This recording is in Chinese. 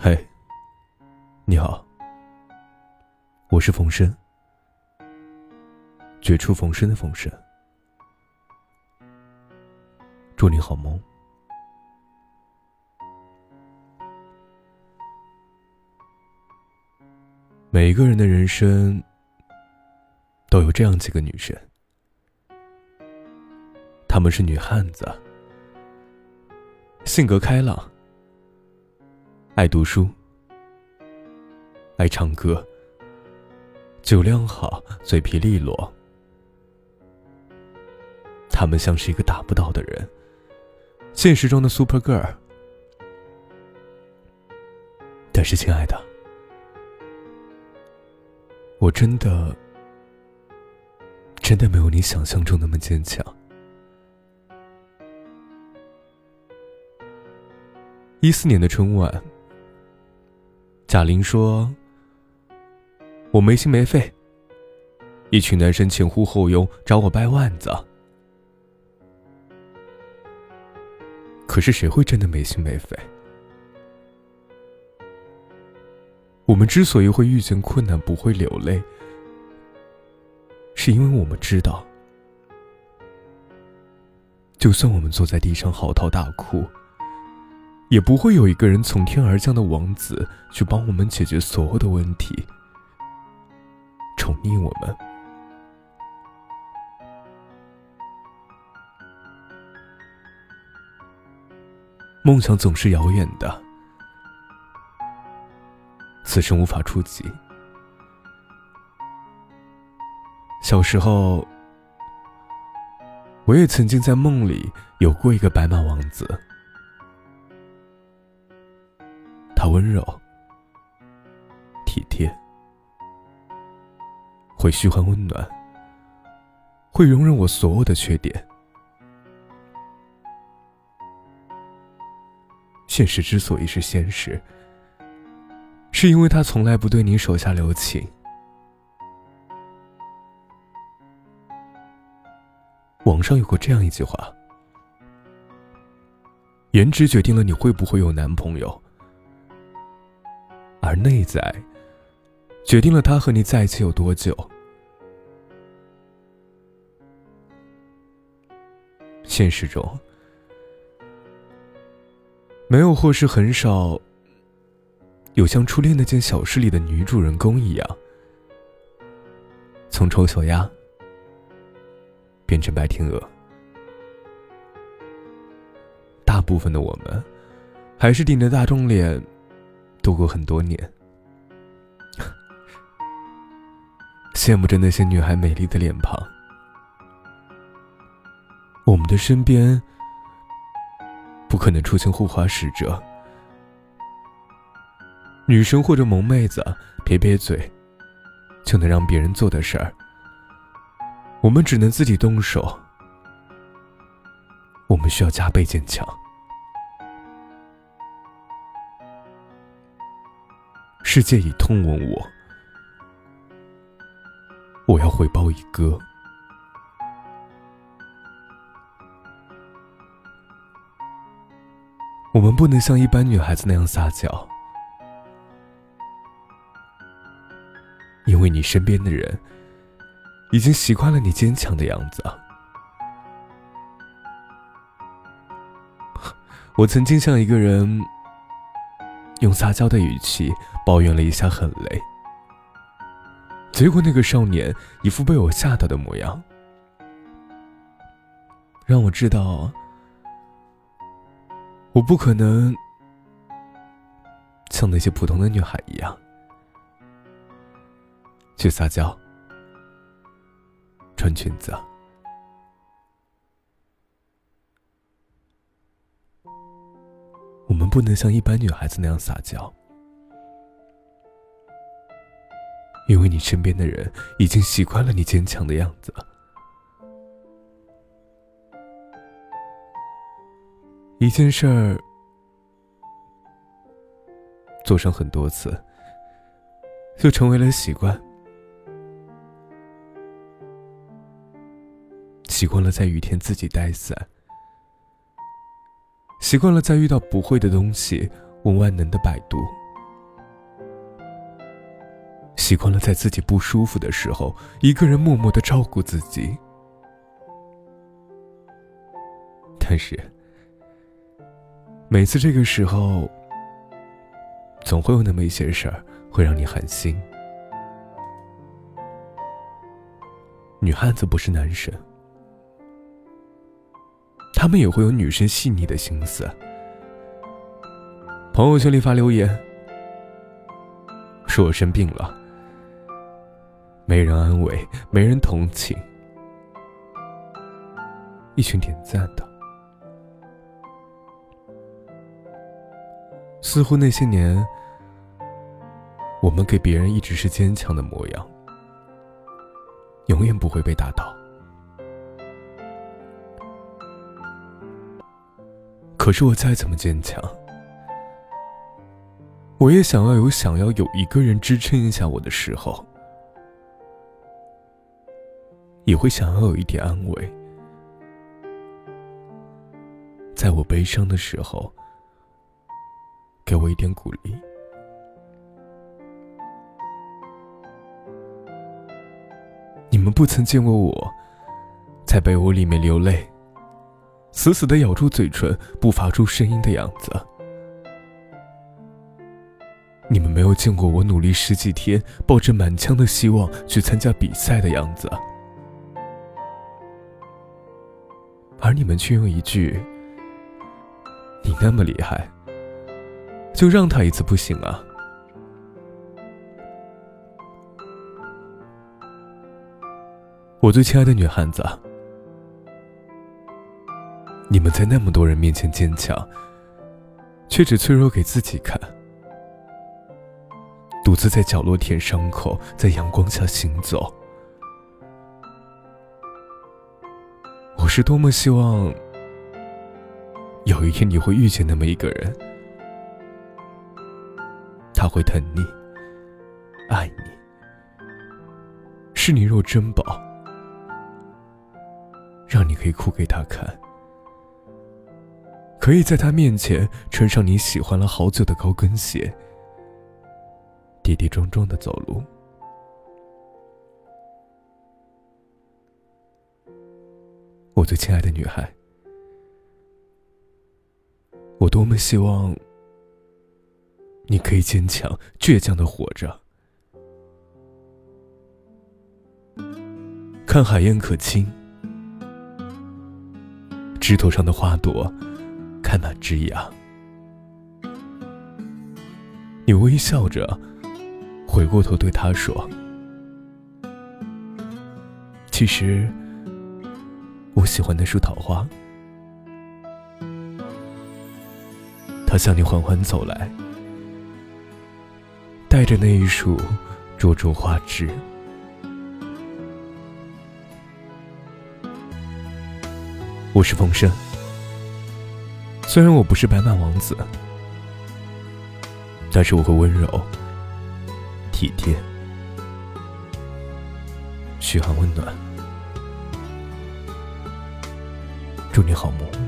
嘿，你好，我是冯生，绝处逢生的冯生。祝你好梦。每一个人的人生都有这样几个女生，她们是女汉子，性格开朗，爱读书，爱唱歌，酒量好，嘴皮利落。他们像是一个打不倒的人，现实中的 super girl。但是，亲爱的。我真的，真的没有你想象中那么坚强。一四年的春晚，贾玲说：“我没心没肺，一群男生前呼后拥找我掰腕子。”可是谁会真的没心没肺？我们之所以会遇见困难不会流泪，是因为我们知道，就算我们坐在地上嚎啕大哭，也不会有一个人从天而降的王子去帮我们解决所有的问题，宠溺我们。梦想总是遥远的。此生无法触及。小时候，我也曾经在梦里有过一个白马王子，温柔、体贴，会嘘寒问暖，会容忍我所有的缺点。现实之所以是现实。是因为他从来不对你手下留情。网上有过这样一句话：“颜值决定了你会不会有男朋友，而内在决定了他和你在一起有多久。”现实中，没有或是很少。有像初恋那件小事里的女主人公一样，从丑小鸭变成白天鹅。大部分的我们，还是顶着大众脸度过很多年，羡慕着那些女孩美丽的脸庞。我们的身边，不可能出现护花使者。女生或者萌妹子撇撇嘴，就能让别人做的事儿，我们只能自己动手。我们需要加倍坚强。世界以痛吻我，我要回报以歌。我们不能像一般女孩子那样撒娇。因为你身边的人已经习惯了你坚强的样子。我曾经向一个人用撒娇的语气抱怨了一下很累，结果那个少年一副被我吓到的模样，让我知道我不可能像那些普通的女孩一样。去撒娇，穿裙子。我们不能像一般女孩子那样撒娇，因为你身边的人已经习惯了你坚强的样子。一件事儿做上很多次，就成为了习惯。习惯了在雨天自己带伞，习惯了在遇到不会的东西问万能的百度，习惯了在自己不舒服的时候一个人默默的照顾自己。但是，每次这个时候，总会有那么一些事儿会让你寒心。女汉子不是男神。他们也会有女生细腻的心思。朋友圈里发留言，说我生病了，没人安慰，没人同情，一群点赞的。似乎那些年，我们给别人一直是坚强的模样。永远不会被打倒。可是我再怎么坚强，我也想要有想要有一个人支撑一下我的时候，也会想要有一点安慰，在我悲伤的时候，给我一点鼓励。你们不曾见过我，在被窝里面流泪，死死的咬住嘴唇，不发出声音的样子。你们没有见过我努力十几天，抱着满腔的希望去参加比赛的样子。而你们却用一句“你那么厉害，就让他一次不行啊”。我最亲爱的女汉子，你们在那么多人面前坚强，却只脆弱给自己看，独自在角落舔伤口，在阳光下行走。我是多么希望有一天你会遇见那么一个人，他会疼你，爱你，视你若珍宝。让你可以哭给他看，可以在他面前穿上你喜欢了好久的高跟鞋，跌跌撞撞的走路。我最亲爱的女孩，我多么希望你可以坚强倔强的活着，看海燕可亲。枝头上的花朵开满枝桠，你微笑着回过头对他说：“其实我喜欢那束桃花。”他向你缓缓走来，带着那一束灼灼花枝。我是风声，虽然我不是白马王子，但是我会温柔、体贴、嘘寒问暖。祝你好梦。